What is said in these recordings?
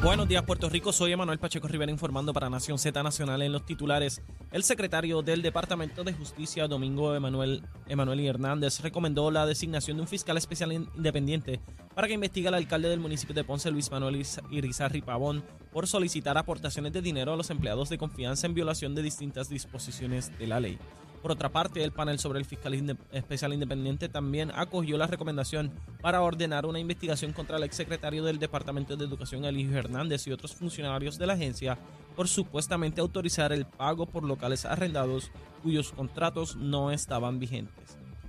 Buenos días, Puerto Rico. Soy Emanuel Pacheco Rivera informando para Nación Z Nacional en los titulares. El secretario del Departamento de Justicia, Domingo Emanuel, Emanuel Hernández, recomendó la designación de un fiscal especial independiente para que investigue al alcalde del municipio de Ponce, Luis Manuel Irizarri Pavón, por solicitar aportaciones de dinero a los empleados de confianza en violación de distintas disposiciones de la ley. Por otra parte, el panel sobre el fiscal especial independiente también acogió la recomendación para ordenar una investigación contra el exsecretario del Departamento de Educación, Eligio Hernández, y otros funcionarios de la agencia por supuestamente autorizar el pago por locales arrendados cuyos contratos no estaban vigentes.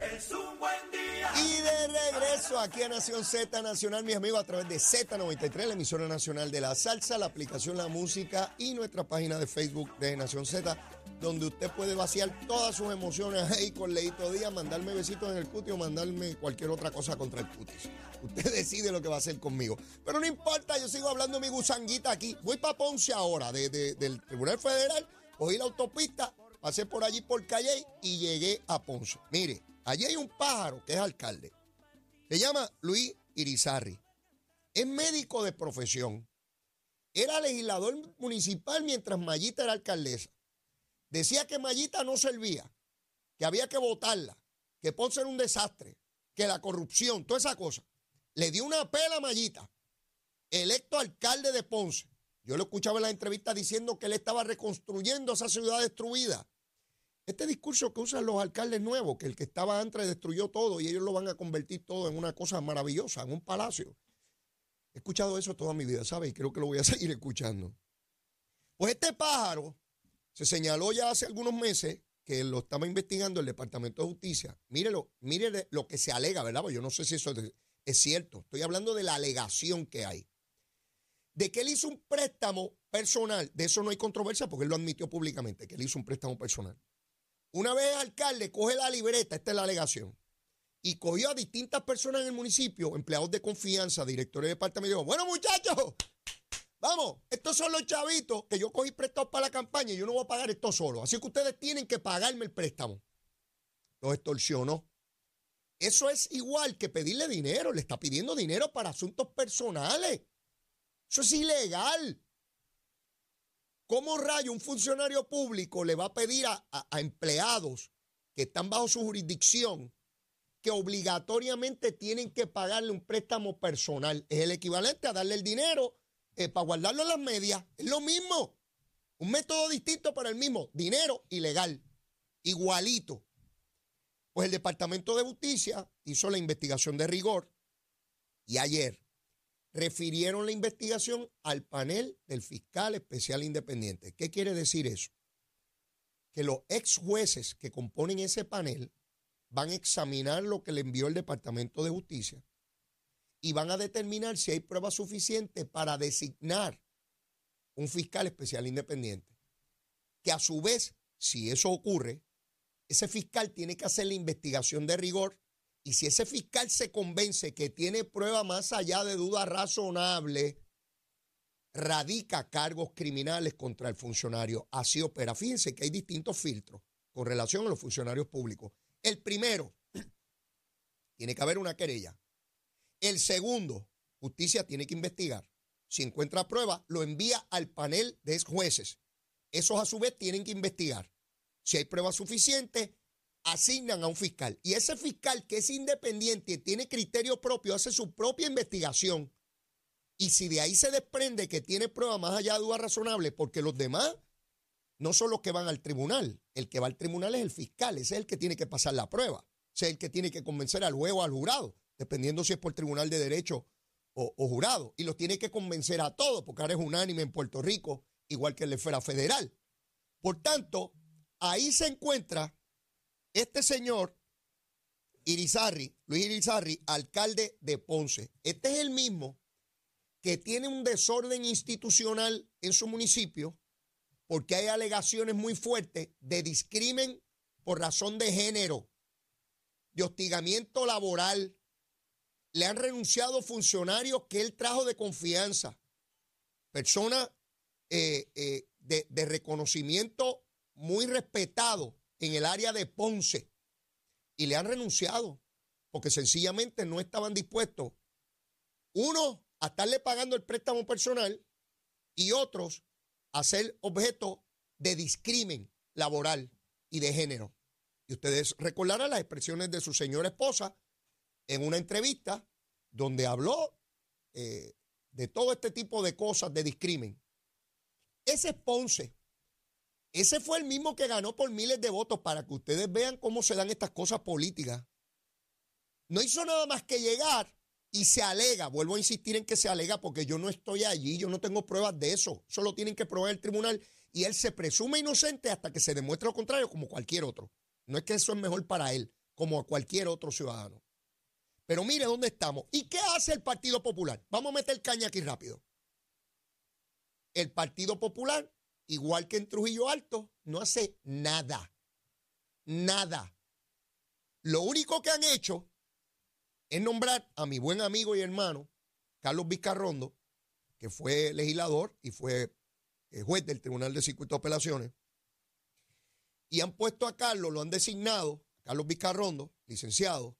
Es un buen día. Y de regreso aquí a Nación Z Nacional, mis amigos, a través de Z93, la emisora nacional de la salsa, la aplicación La Música y nuestra página de Facebook de Nación Z, donde usted puede vaciar todas sus emociones ahí con Leito Díaz, mandarme besitos en el cutis o mandarme cualquier otra cosa contra el cutis. Usted decide lo que va a hacer conmigo. Pero no importa, yo sigo hablando mi gusanguita aquí. Voy para Ponce ahora, de, del Tribunal Federal, cogí la autopista, pasé por allí por Calle y llegué a Ponce. Mire, Allí hay un pájaro que es alcalde. Se llama Luis Irizarri. Es médico de profesión. Era legislador municipal mientras Mayita era alcaldesa. Decía que Mayita no servía, que había que votarla, que Ponce era un desastre, que la corrupción, toda esa cosa. Le dio una pela a Mayita, electo alcalde de Ponce. Yo lo escuchaba en la entrevista diciendo que él estaba reconstruyendo esa ciudad destruida. Este discurso que usan los alcaldes nuevos, que el que estaba antes destruyó todo y ellos lo van a convertir todo en una cosa maravillosa, en un palacio. He escuchado eso toda mi vida, ¿sabes? Y creo que lo voy a seguir escuchando. Pues este pájaro se señaló ya hace algunos meses que lo estaba investigando el Departamento de Justicia. Mírelo, mire lo que se alega, ¿verdad? Pues yo no sé si eso es cierto. Estoy hablando de la alegación que hay. De que él hizo un préstamo personal. De eso no hay controversia porque él lo admitió públicamente, que él hizo un préstamo personal. Una vez alcalde coge la libreta, esta es la alegación, y cogió a distintas personas en el municipio, empleados de confianza, directores de departamento, y dijo, bueno muchachos, vamos, estos son los chavitos que yo cogí prestados para la campaña y yo no voy a pagar esto solo. Así que ustedes tienen que pagarme el préstamo. Los extorsionó. Eso es igual que pedirle dinero, le está pidiendo dinero para asuntos personales. Eso es ilegal. ¿Cómo rayo un funcionario público le va a pedir a, empleados que están bajo su jurisdicción que obligatoriamente tienen que pagarle un préstamo personal? Es el equivalente a darle el dinero eh, para guardarlo en las medias. Es lo mismo. Un método distinto para el mismo. Dinero ilegal. Igualito. Pues el Departamento de Justicia hizo la investigación de rigor y ayer refirieron la investigación al panel del fiscal especial independiente. ¿Qué quiere decir eso? Que los ex jueces que componen ese panel van a examinar lo que le envió el Departamento de Justicia y van a determinar si hay pruebas suficientes para designar un fiscal especial independiente. Que a su vez, si eso ocurre, ese fiscal tiene que hacer la investigación de rigor y si ese fiscal se convence que tiene prueba más allá de duda razonable, radica cargos criminales contra el funcionario. Así opera. Fíjense que hay distintos filtros con relación a los funcionarios públicos. El primero, tiene que haber una querella. El segundo, justicia tiene que investigar. Si encuentra prueba, lo envía al panel de jueces. Esos a su vez tienen que investigar. Si hay pruebas suficientes, asignan a un fiscal. Y ese fiscal que es independiente y tiene criterio propio, hace su propia investigación. Y si de ahí se desprende que tiene prueba más allá de duda razonable, porque los demás no son los que van al tribunal. El que va al tribunal es el fiscal, ese es el que tiene que pasar la prueba. Ese es el que tiene que convencer al juez o al jurado, dependiendo si es por tribunal de derecho o, o jurado. Y los tiene que convencer a todos, porque ahora es unánime en Puerto Rico, igual que en la esfera federal. Por tanto, ahí se encuentra este señor Irizarri, Luis Irizarri, alcalde de Ponce. Este es el mismo que tiene un desorden institucional en su municipio porque hay alegaciones muy fuertes de discrimen por razón de género, de hostigamiento laboral. Le han renunciado funcionarios que él trajo de confianza, personas eh, eh, de, de reconocimiento muy respetado en el área de Ponce y le han renunciado porque sencillamente no estaban dispuestos, uno, a estarle pagando el préstamo personal y otros a ser objeto de discrimen laboral y de género. Y ustedes recordarán las expresiones de su señora esposa en una entrevista donde habló eh, de todo este tipo de cosas de discrimen. Ese es Ponce. Ese fue el mismo que ganó por miles de votos para que ustedes vean cómo se dan estas cosas políticas. No hizo nada más que llegar y se alega, vuelvo a insistir en que se alega porque yo no estoy allí, yo no tengo pruebas de eso, solo tienen que probar el tribunal y él se presume inocente hasta que se demuestre lo contrario como cualquier otro. No es que eso es mejor para él, como a cualquier otro ciudadano. Pero mire dónde estamos. ¿Y qué hace el Partido Popular? Vamos a meter caña aquí rápido. El Partido Popular igual que en Trujillo Alto, no hace nada. Nada. Lo único que han hecho es nombrar a mi buen amigo y hermano, Carlos Vizcarrondo, que fue legislador y fue eh, juez del Tribunal de Circuito de Apelaciones. Y han puesto a Carlos, lo han designado, Carlos Vizcarrondo, licenciado,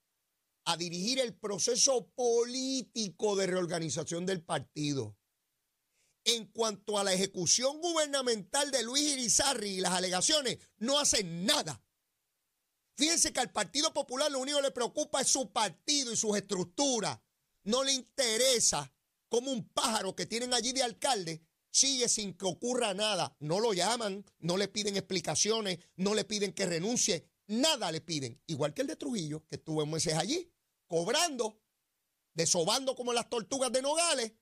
a dirigir el proceso político de reorganización del partido en cuanto a la ejecución gubernamental de Luis Irizarri y las alegaciones, no hacen nada. Fíjense que al Partido Popular lo único que le preocupa es su partido y sus estructuras. No le interesa como un pájaro que tienen allí de alcalde sigue sin que ocurra nada. No lo llaman, no le piden explicaciones, no le piden que renuncie, nada le piden. Igual que el de Trujillo, que estuvo meses allí, cobrando, desobando como las tortugas de Nogales,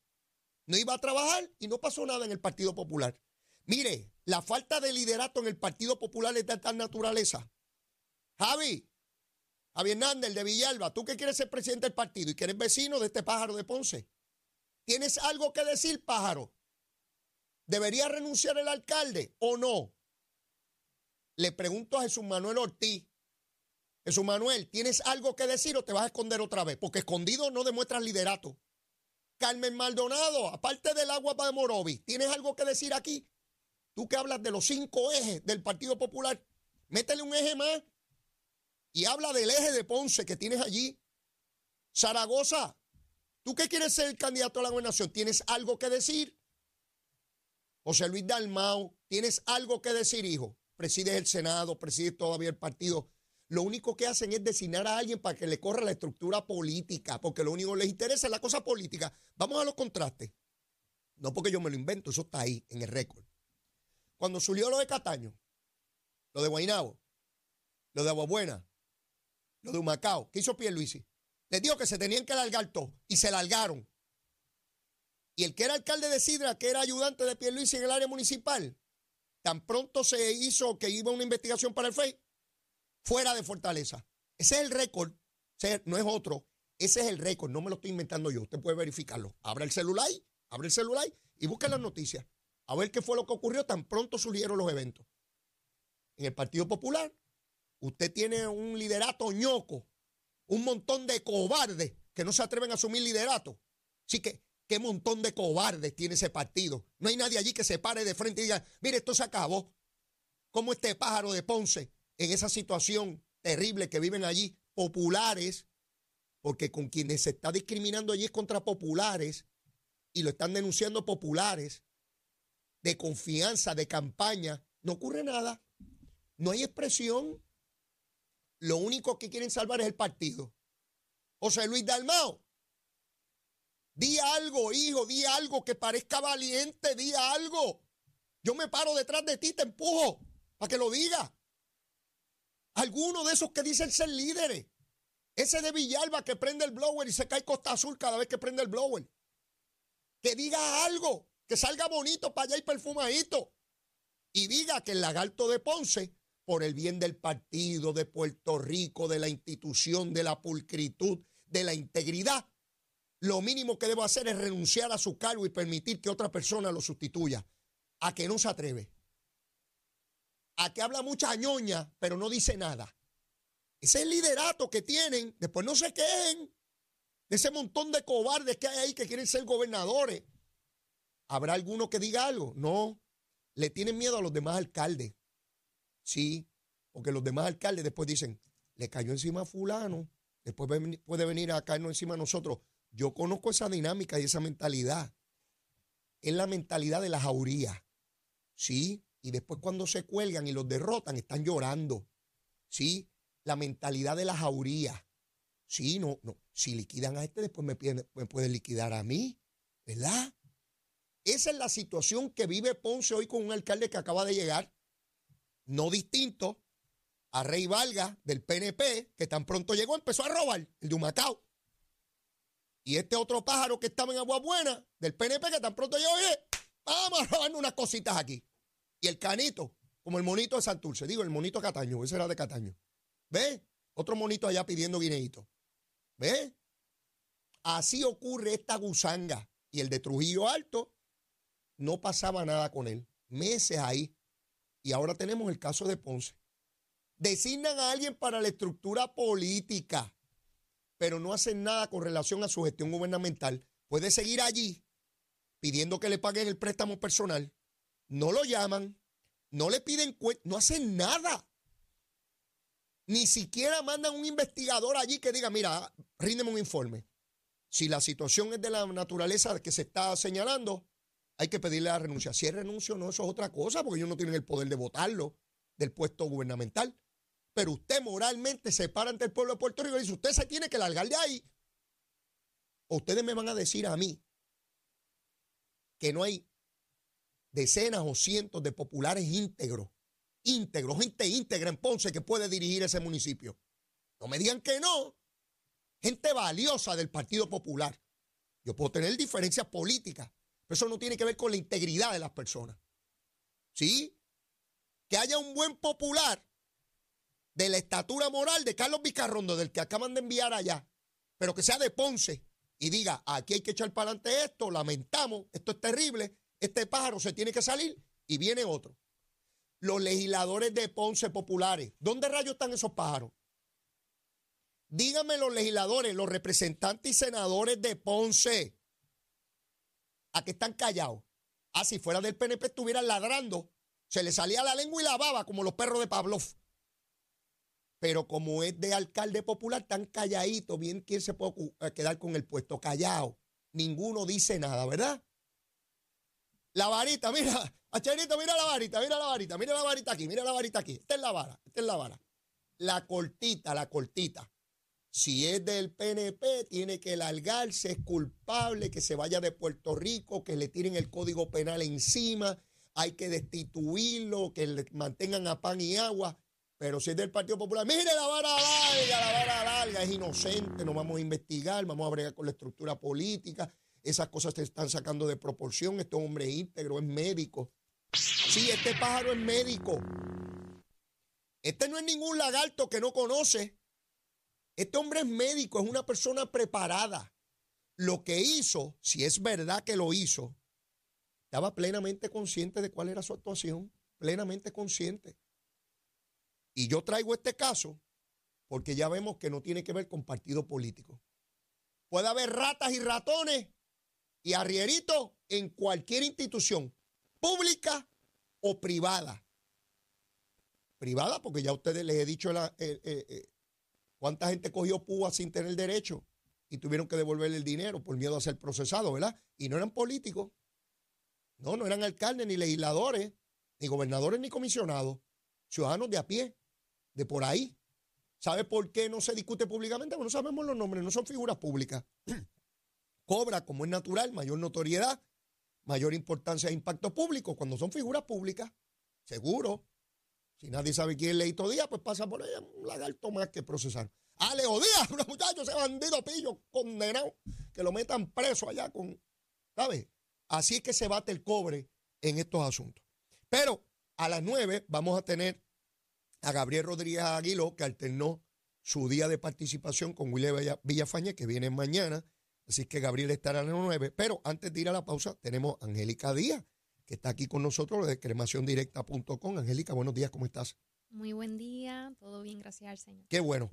no iba a trabajar y no pasó nada en el Partido Popular. Mire, la falta de liderato en el Partido Popular es de tal naturaleza. Javi, Javi Hernández, de Villalba, tú que quieres ser presidente del partido y que eres vecino de este pájaro de Ponce, ¿tienes algo que decir, pájaro? ¿Debería renunciar el alcalde o no? Le pregunto a Jesús Manuel Ortiz. Jesús Manuel, ¿tienes algo que decir o te vas a esconder otra vez? Porque escondido no demuestras liderato. Carmen Maldonado, aparte del agua para Morovis, ¿tienes algo que decir aquí? Tú que hablas de los cinco ejes del Partido Popular, métele un eje más y habla del eje de Ponce que tienes allí. Zaragoza, ¿tú que quieres ser el candidato a la gobernación? ¿Tienes algo que decir? José Luis Dalmau, ¿tienes algo que decir, hijo? Presides el Senado, presides todavía el partido lo único que hacen es designar a alguien para que le corra la estructura política, porque lo único que les interesa es la cosa política. Vamos a los contrastes. No porque yo me lo invento, eso está ahí en el récord. Cuando surgió lo de Cataño, lo de Guainabo, lo de Aguabuena, lo de Humacao, ¿qué hizo Pierluisi? Les dijo que se tenían que largar todo y se largaron. Y el que era alcalde de Sidra, que era ayudante de Pierluisi en el área municipal, tan pronto se hizo que iba una investigación para el FEI, fuera de Fortaleza. Ese es el récord, no es otro. Ese es el récord, no me lo estoy inventando yo. Usted puede verificarlo. Abre el celular, abre el celular y busque las noticias. A ver qué fue lo que ocurrió tan pronto surgieron los eventos. En el Partido Popular, usted tiene un liderato ñoco, un montón de cobardes que no se atreven a asumir liderato. Así que, ¿qué montón de cobardes tiene ese partido? No hay nadie allí que se pare de frente y diga, mire, esto se acabó. Como este pájaro de Ponce en esa situación terrible que viven allí, populares, porque con quienes se está discriminando allí es contra populares y lo están denunciando populares, de confianza, de campaña, no ocurre nada. No hay expresión. Lo único que quieren salvar es el partido. José Luis Dalmao, di algo, hijo, di algo que parezca valiente, di algo. Yo me paro detrás de ti, te empujo para que lo diga. Alguno de esos que dicen ser líderes. Ese de Villalba que prende el blower y se cae Costa Azul cada vez que prende el blower. Que diga algo, que salga bonito para allá y perfumadito. Y diga que el lagarto de Ponce por el bien del partido, de Puerto Rico, de la institución, de la pulcritud, de la integridad, lo mínimo que debo hacer es renunciar a su cargo y permitir que otra persona lo sustituya. A que no se atreve. A habla mucha ñoña, pero no dice nada. Ese liderato que tienen. Después no se quejen de ese montón de cobardes que hay ahí que quieren ser gobernadores. ¿Habrá alguno que diga algo? No. Le tienen miedo a los demás alcaldes. Sí, porque los demás alcaldes después dicen, le cayó encima a fulano, después puede venir a caernos encima a nosotros. Yo conozco esa dinámica y esa mentalidad. Es la mentalidad de la jauría. Sí, y después cuando se cuelgan y los derrotan, están llorando. Sí, la mentalidad de la jauría. Sí, no, no. Si liquidan a este, después me, me pueden liquidar a mí, ¿verdad? Esa es la situación que vive Ponce hoy con un alcalde que acaba de llegar no distinto a Rey Valga del PNP, que tan pronto llegó, empezó a robar, el de Humacao. Y este otro pájaro que estaba en Agua Buena, del PNP, que tan pronto llegó, oye, vamos a robarnos unas cositas aquí. Y el canito, como el monito de Santurce, digo, el monito Cataño, ese era de Cataño. ¿Ve? Otro monito allá pidiendo guineíto. ¿Ve? Así ocurre esta gusanga. Y el de Trujillo Alto, no pasaba nada con él. Meses ahí y ahora tenemos el caso de Ponce. Designan a alguien para la estructura política, pero no hacen nada con relación a su gestión gubernamental. Puede seguir allí pidiendo que le paguen el préstamo personal. No lo llaman, no le piden cuenta, no hacen nada. Ni siquiera mandan un investigador allí que diga, mira, ríndeme un informe. Si la situación es de la naturaleza que se está señalando, hay que pedirle la renuncia. Si es renuncio no, eso es otra cosa, porque ellos no tienen el poder de votarlo del puesto gubernamental. Pero usted moralmente se para ante el pueblo de Puerto Rico y dice, usted se tiene que largar de ahí. O ustedes me van a decir a mí que no hay decenas o cientos de populares íntegros, íntegros, gente íntegra en Ponce que puede dirigir ese municipio. No me digan que no. Gente valiosa del Partido Popular. Yo puedo tener diferencias políticas, eso no tiene que ver con la integridad de las personas. ¿Sí? Que haya un buen popular de la estatura moral de Carlos Vicarrondo, del que acaban de enviar allá, pero que sea de Ponce y diga, aquí hay que echar para adelante esto, lamentamos, esto es terrible, este pájaro se tiene que salir y viene otro. Los legisladores de Ponce populares, ¿dónde rayos están esos pájaros? Díganme los legisladores, los representantes y senadores de Ponce, a que están callados. Ah, si fuera del PNP estuvieran ladrando, se le salía la lengua y la baba como los perros de Pavlov. Pero como es de alcalde popular, tan calladito, bien quién se puede quedar con el puesto, callado. Ninguno dice nada, ¿verdad? La varita, mira, Acharito, mira la varita, mira la varita, mira la varita aquí, mira la varita aquí. Esta es la vara, esta es la vara. La cortita, la cortita. Si es del PNP, tiene que largarse, es culpable, que se vaya de Puerto Rico, que le tiren el código penal encima, hay que destituirlo, que le mantengan a pan y agua. Pero si es del Partido Popular, mire la vara larga, la vara larga, es inocente, no vamos a investigar, vamos a bregar con la estructura política. Esas cosas se están sacando de proporción. Este hombre íntegro, es médico. Sí, este pájaro es médico. Este no es ningún lagarto que no conoce. Este hombre es médico, es una persona preparada. Lo que hizo, si es verdad que lo hizo, estaba plenamente consciente de cuál era su actuación, plenamente consciente. Y yo traigo este caso porque ya vemos que no tiene que ver con partido político. Puede haber ratas y ratones y arrieritos en cualquier institución, pública o privada. Privada, porque ya ustedes les he dicho la, eh, eh, eh, ¿Cuánta gente cogió púa sin tener derecho y tuvieron que devolverle el dinero por miedo a ser procesado, verdad? Y no eran políticos. No, no eran alcaldes, ni legisladores, ni gobernadores, ni comisionados. Ciudadanos de a pie, de por ahí. ¿Sabe por qué no se discute públicamente? Bueno, no sabemos los nombres, no son figuras públicas. Cobra, como es natural, mayor notoriedad, mayor importancia e impacto público cuando son figuras públicas. Seguro. Si nadie sabe quién es Leito Díaz, pues pasa por ahí un lagarto más que procesar. A Leo Díaz, los muchachos, ese bandido pillo condenado, que lo metan preso allá con, ¿sabes? Así es que se bate el cobre en estos asuntos. Pero a las nueve vamos a tener a Gabriel Rodríguez Aguiló, que alternó su día de participación con William Villafañe, que viene mañana. Así que Gabriel estará a las 9. Pero antes de ir a la pausa, tenemos a Angélica Díaz, que está aquí con nosotros de cremaciondirecta.com. Angélica, buenos días, ¿cómo estás? Muy buen día, todo bien, gracias al Señor. Qué bueno.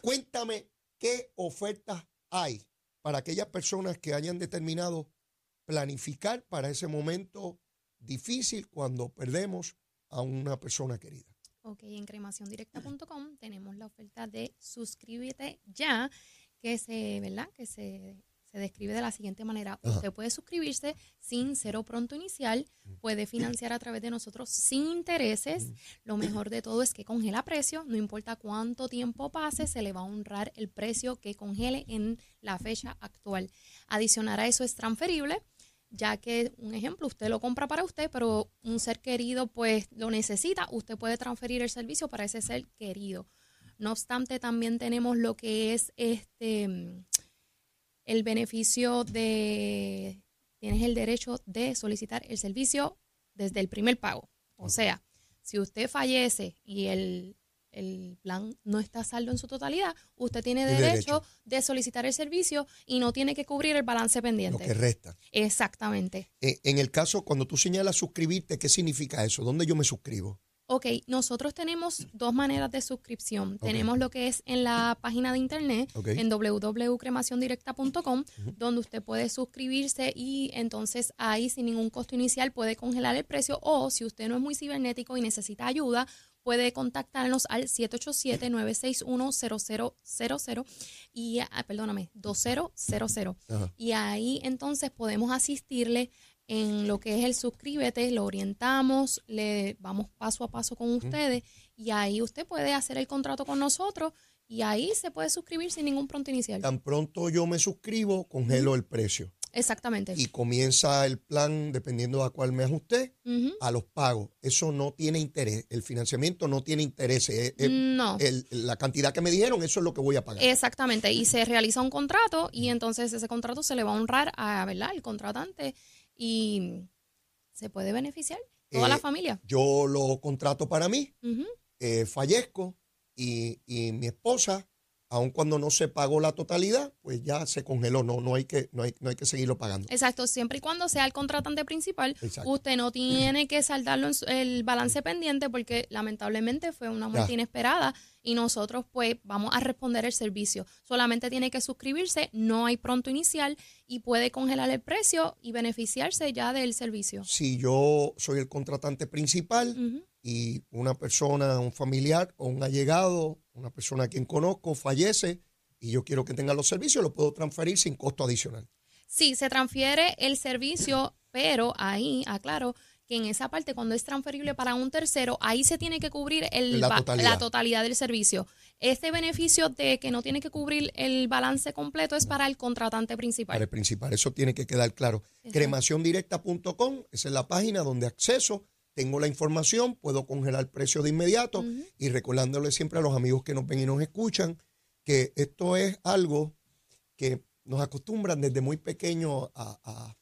Cuéntame qué ofertas hay para aquellas personas que hayan determinado planificar para ese momento difícil cuando perdemos a una persona querida. Ok, en cremaciondirecta.com tenemos la oferta de suscríbete ya, que se, ¿verdad? Que se, se describe de la siguiente manera. Usted puede suscribirse sin cero pronto inicial, puede financiar a través de nosotros sin intereses. Lo mejor de todo es que congela precio, no importa cuánto tiempo pase, se le va a honrar el precio que congele en la fecha actual. Adicionar a eso es transferible ya que un ejemplo, usted lo compra para usted, pero un ser querido pues lo necesita, usted puede transferir el servicio para ese ser querido. No obstante, también tenemos lo que es este el beneficio de tienes el derecho de solicitar el servicio desde el primer pago. O sea, si usted fallece y el el plan no está saldo en su totalidad, usted tiene derecho, de solicitar el servicio y no tiene que cubrir el balance pendiente. Lo que resta. Exactamente. Eh, en el caso, cuando tú señalas suscribirte, ¿qué significa eso? ¿Dónde yo me suscribo? Ok, nosotros tenemos dos maneras de suscripción. Tenemos lo que es en la página de internet, en www.cremaciondirecta.com, donde usted puede suscribirse y entonces ahí sin ningún costo inicial puede congelar el precio o si usted no es muy cibernético y necesita ayuda, puede contactarnos al 787-961-0000 y, ah, perdóname, 2000. Y ahí entonces podemos asistirle en lo que es el suscríbete, lo orientamos, le vamos paso a paso con ustedes y ahí usted puede hacer el contrato con nosotros y ahí se puede suscribir sin ningún pronto inicial. Tan pronto yo me suscribo, congelo el precio. Exactamente. Y comienza el plan, dependiendo a cuál me ajuste, a los pagos. Eso no tiene interés. El financiamiento no tiene interés. no. la cantidad que me dijeron, eso es lo que voy a pagar. Exactamente. Y se realiza un contrato y entonces ese contrato se le va a honrar a, ¿verdad? El contratante y se puede beneficiar toda la eh, familia. Yo lo contrato para mí, eh, fallezco y, y mi esposa aun cuando no se pagó la totalidad, pues ya se congeló, no, no, hay, que, no, hay, no hay que seguirlo pagando. Exacto, siempre y cuando sea el contratante principal, usted no tiene que saldarlo en el balance pendiente porque lamentablemente fue una muerte inesperada y nosotros pues vamos a responder el servicio. Solamente tiene que suscribirse, no hay pronto inicial y puede congelar el precio y beneficiarse ya del servicio. Si yo soy el contratante principal y una persona, un familiar o un allegado una persona a quien conozco fallece y yo quiero que tenga los servicios, lo puedo transferir sin costo adicional. Sí, se transfiere el servicio, pero ahí, aclaro, que en esa parte, cuando es transferible para un tercero, ahí se tiene que cubrir el, la, totalidad. del servicio. Este beneficio de que no tiene que cubrir el balance completo es para el contratante principal. Para el principal, eso tiene que quedar claro. Cremaciondirecta.com, esa es la página donde acceso tengo la información, puedo congelar el precio de inmediato y recordándole siempre a los amigos que nos ven y nos escuchan que esto es algo que nos acostumbran desde muy pequeño a,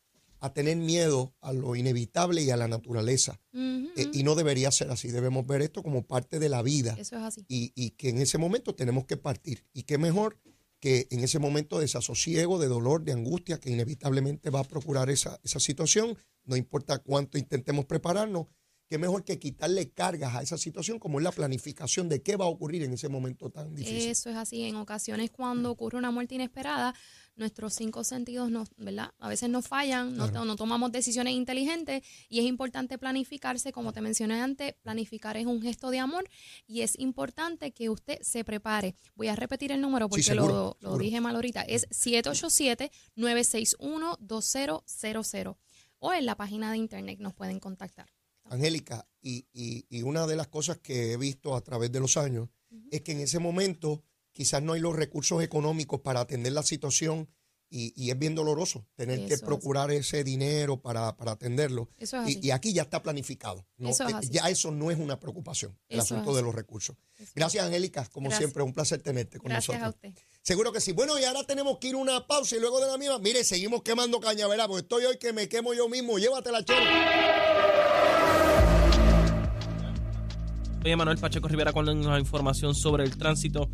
tener miedo a lo inevitable y a la naturaleza. Eh, y no debería ser así, debemos ver esto como parte de la vida. Eso es así. Y, que en ese momento tenemos que partir. Y qué mejor que en ese momento de desasosiego, de dolor, de angustia, que inevitablemente va a procurar esa, esa situación, no importa cuánto intentemos prepararnos, qué mejor que quitarle cargas a esa situación como es la planificación de qué va a ocurrir en ese momento tan difícil. Eso es así. En ocasiones cuando ocurre una muerte inesperada, nuestros cinco sentidos nos, ¿verdad? A veces nos fallan, no, no, tomamos decisiones inteligentes y es importante planificarse, como te mencioné antes, planificar es un gesto de amor y es importante que usted se prepare. Voy a repetir el número porque lo, lo dije mal ahorita. Es 787-961-2000 o en la página de internet nos pueden contactar. Angélica, y, y, una de las cosas que he visto a través de los años es que en ese momento quizás no hay los recursos económicos para atender la situación y, es bien doloroso tener que procurar ese dinero para, atenderlo. y, aquí ya está planificado. Eh, ya eso no es una preocupación, el asunto de los recursos. Gracias, Angélica. Como siempre, un placer tenerte con nosotros. Gracias a usted. Seguro que sí. Bueno, y ahora tenemos que ir a una pausa y luego de la misma, mire, seguimos quemando cañaveral, porque estoy hoy que me quemo yo mismo. Llévatela, chero. Soy Manuel Pacheco Rivera con la información sobre el tránsito.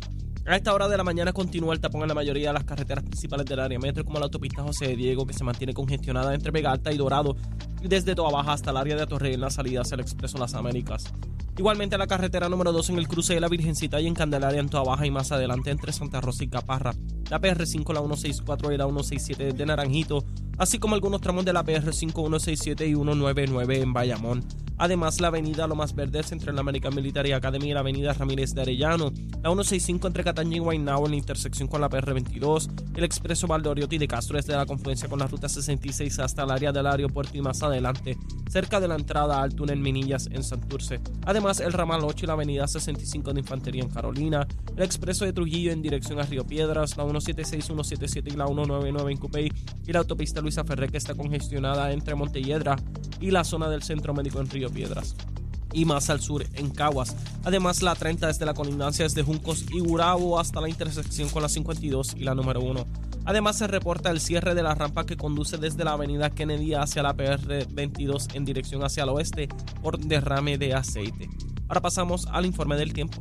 A esta hora de la mañana continúa el tapón en la mayoría de las carreteras principales del área metro, como la autopista José Diego, que se mantiene congestionada entre Vega Alta y Dorado, desde Toa Baja hasta el área de Torrey en la salida hacia el Expreso Las Américas. Igualmente la carretera número 2 en el cruce de la Virgencita y en Candelaria en Toa Baja y más adelante entre Santa Rosa y Caparra. La PR5, la 164 y la 167 de Naranjito, así como algunos tramos de la PR5, 167 y 199 en Bayamón. Además, la avenida Lomas Verdes entre la American Military Academy y la avenida Ramírez de Arellano, la 165 entre Cataña y Guaynabo en la intersección con la PR22, el expreso Valdoriotti de Castro desde la confluencia con la ruta 66 hasta el área del aeropuerto y más adelante, cerca de la entrada al túnel Minillas en Santurce. Además, el ramal 8 y la avenida 65 de Infantería en Carolina, el expreso de Trujillo en dirección a Río Piedras, la 176, 177 y la 199 en Cupey y la autopista Luisa Ferré que está congestionada entre Montelledra y la zona del Centro Médico en Río Piedras y más al sur en Caguas. Además, la 30 desde la colindancia desde Juncos y Gurabo hasta la intersección con la 52 y la número 1. Además, se reporta el cierre de la rampa que conduce desde la avenida Kennedy hacia la PR22 en dirección hacia el oeste por derrame de aceite. Ahora pasamos al informe del tiempo.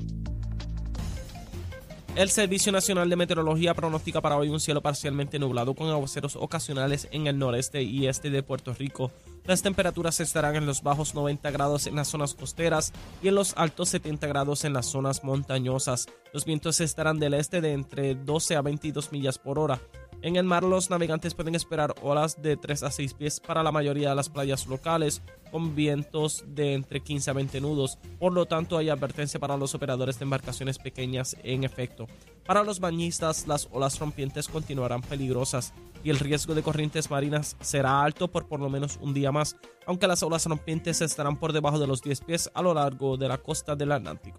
El Servicio Nacional de Meteorología pronostica para hoy un cielo parcialmente nublado con aguaceros ocasionales en el noreste y este de Puerto Rico. Las temperaturas estarán en los bajos 90 grados en las zonas costeras y en los altos 70 grados en las zonas montañosas. Los vientos estarán del este de entre 12 a 22 millas por hora. En el mar los navegantes pueden esperar olas de 3 a 6 pies para la mayoría de las playas locales, con vientos de entre 15 a 20 nudos. Por lo tanto, hay advertencia para los operadores de embarcaciones pequeñas en efecto. Para los bañistas, las olas rompientes continuarán peligrosas y el riesgo de corrientes marinas será alto por por lo menos un día más, aunque las olas rompientes estarán por debajo de los 10 pies a lo largo de la costa del Atlántico.